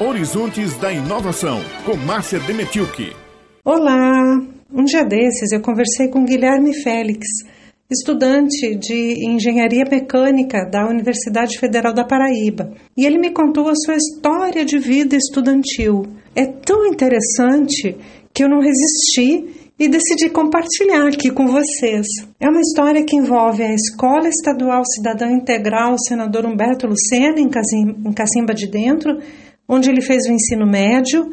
Horizontes da Inovação, com Márcia Demetilke. Olá! Um dia desses eu conversei com Guilherme Félix, estudante de Engenharia Mecânica da Universidade Federal da Paraíba, e ele me contou a sua história de vida estudantil. É tão interessante que eu não resisti e decidi compartilhar aqui com vocês. É uma história que envolve a Escola Estadual Cidadão Integral Senador Humberto Lucena, em Cacimba de Dentro, onde ele fez o ensino médio,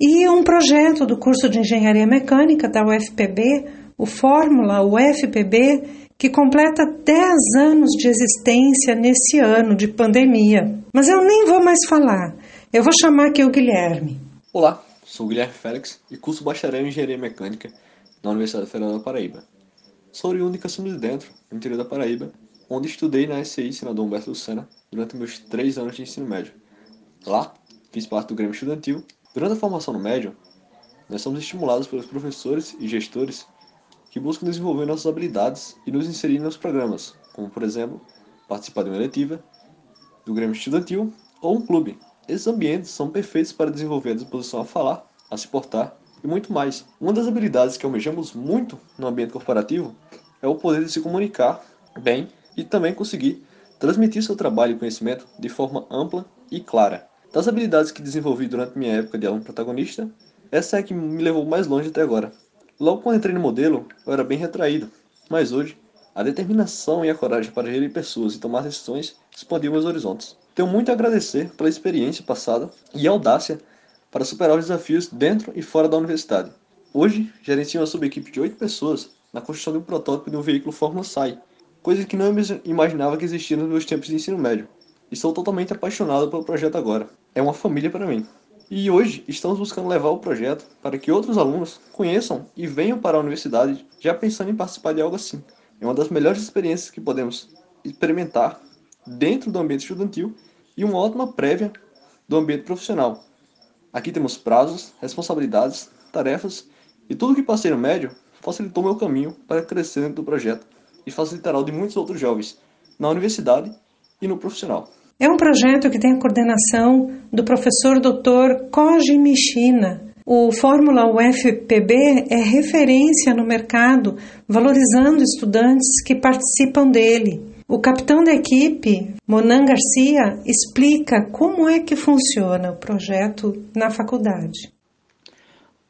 e um projeto do curso de Engenharia Mecânica da UFPB, o Fórmula UFPB, que completa 10 anos de existência nesse ano de pandemia. Mas eu nem vou mais falar, eu vou chamar aqui o Guilherme. Olá, Sou Guilherme Félix e curso bacharel em Engenharia Mecânica na Universidade Federal da Paraíba. Sou oriundo de Cassino de Dentro, no interior da Paraíba, onde estudei na SCI Senador Humberto Lucena durante meus três anos de ensino médio. Lá, fiz parte do Grêmio Estudantil. Durante a formação no médio, nós somos estimulados pelos professores e gestores que buscam desenvolver nossas habilidades e nos inserir nos programas, como, por exemplo, participar de uma eletiva, do Grêmio Estudantil ou um clube, esses ambientes são perfeitos para desenvolver a disposição a falar, a se portar e muito mais. Uma das habilidades que almejamos muito no ambiente corporativo é o poder de se comunicar bem e também conseguir transmitir seu trabalho e conhecimento de forma ampla e clara. Das habilidades que desenvolvi durante minha época de aluno protagonista, essa é a que me levou mais longe até agora. Logo quando entrei no modelo, eu era bem retraído, mas hoje, a determinação e a coragem para gerir pessoas e tomar decisões expandiu meus horizontes. Tenho muito a agradecer pela experiência passada e audácia para superar os desafios dentro e fora da universidade. Hoje, gerencio uma subequipe de oito pessoas na construção de um protótipo de um veículo Fórmula SAI, coisa que não imaginava que existia nos meus tempos de ensino médio. E sou totalmente apaixonado pelo projeto agora. É uma família para mim. E hoje estamos buscando levar o projeto para que outros alunos conheçam e venham para a universidade já pensando em participar de algo assim. É uma das melhores experiências que podemos experimentar dentro do ambiente estudantil e uma ótima prévia do ambiente profissional. Aqui temos prazos, responsabilidades, tarefas e tudo que passei no médio facilitou meu caminho para crescer dentro do projeto e facilitará o de muitos outros jovens na universidade e no profissional. É um projeto que tem a coordenação do professor Dr. Koji Mishina. O Fórmula UFPB é referência no mercado, valorizando estudantes que participam dele. O capitão da equipe, Monan Garcia, explica como é que funciona o projeto na faculdade.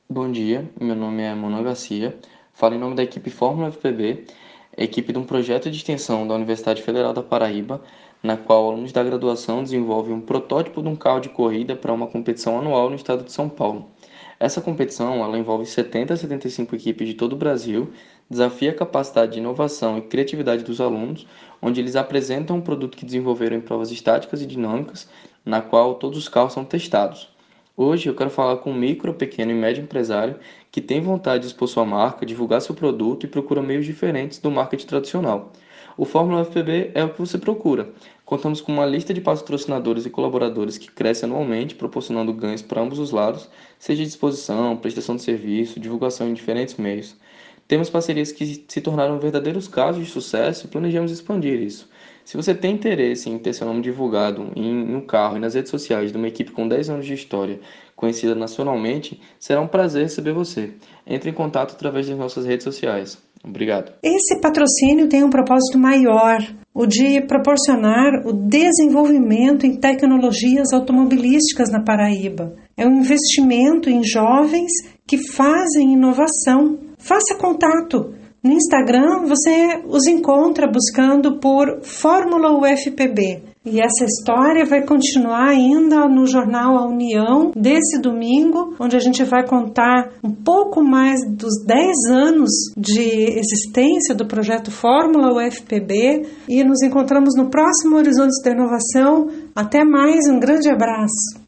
Bom dia, meu nome é Monan Garcia, falo em nome da equipe Fórmula FPB, equipe de um projeto de extensão da Universidade Federal da Paraíba, na qual alunos da graduação desenvolvem um protótipo de um carro de corrida para uma competição anual no estado de São Paulo. Essa competição ela envolve 70 a 75 equipes de todo o Brasil, desafia a capacidade de inovação e criatividade dos alunos, onde eles apresentam um produto que desenvolveram em provas estáticas e dinâmicas, na qual todos os carros são testados. Hoje eu quero falar com um micro, pequeno e médio empresário que tem vontade de expor sua marca, divulgar seu produto e procura meios diferentes do marketing tradicional. O Fórmula FPB é o que você procura. Contamos com uma lista de patrocinadores e colaboradores que cresce anualmente, proporcionando ganhos para ambos os lados, seja de exposição, prestação de serviço, divulgação em diferentes meios. Temos parcerias que se tornaram verdadeiros casos de sucesso e planejamos expandir isso. Se você tem interesse em ter seu nome divulgado em um carro e nas redes sociais de uma equipe com 10 anos de história, conhecida nacionalmente, será um prazer receber você. Entre em contato através das nossas redes sociais. Obrigado. Esse patrocínio tem um propósito maior, o de proporcionar o desenvolvimento em tecnologias automobilísticas na Paraíba. É um investimento em jovens que fazem inovação. Faça contato. No Instagram você os encontra buscando por Fórmula UFPB. E essa história vai continuar ainda no jornal A União desse domingo, onde a gente vai contar um pouco mais dos 10 anos de existência do projeto Fórmula UFPB e nos encontramos no próximo Horizonte da Inovação. Até mais, um grande abraço.